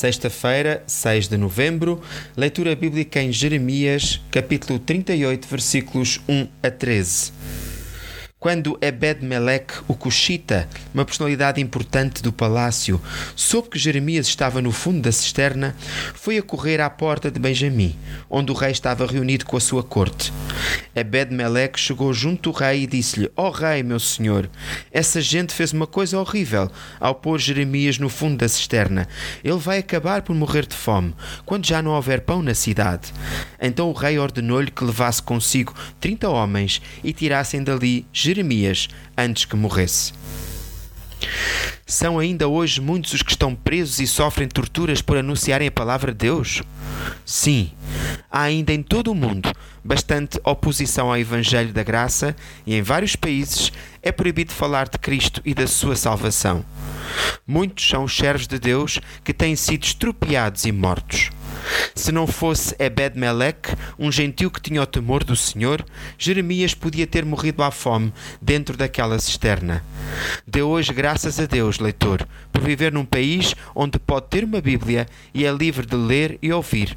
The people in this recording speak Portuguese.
Sexta-feira, 6 de novembro, leitura bíblica em Jeremias, capítulo 38, versículos 1 a 13. Quando Ebed-Melech, o Cushita, uma personalidade importante do palácio, soube que Jeremias estava no fundo da cisterna, foi a correr à porta de Benjamim, onde o rei estava reunido com a sua corte. Ebed-Melech chegou junto do rei e disse-lhe: Ó oh, rei, meu senhor, essa gente fez uma coisa horrível ao pôr Jeremias no fundo da cisterna. Ele vai acabar por morrer de fome, quando já não houver pão na cidade. Então o rei ordenou-lhe que levasse consigo trinta homens e tirassem dali Jeremias antes que morresse. São ainda hoje muitos os que estão presos e sofrem torturas por anunciarem a palavra de Deus? Sim, há ainda em todo o mundo bastante oposição ao Evangelho da Graça e em vários países é proibido falar de Cristo e da sua salvação. Muitos são os servos de Deus que têm sido estropiados e mortos. Se não fosse Ebed-Melech, um gentil que tinha o temor do Senhor, Jeremias podia ter morrido à fome dentro daquela cisterna. Dê hoje graças a Deus, leitor, por viver num país onde pode ter uma Bíblia e é livre de ler e ouvir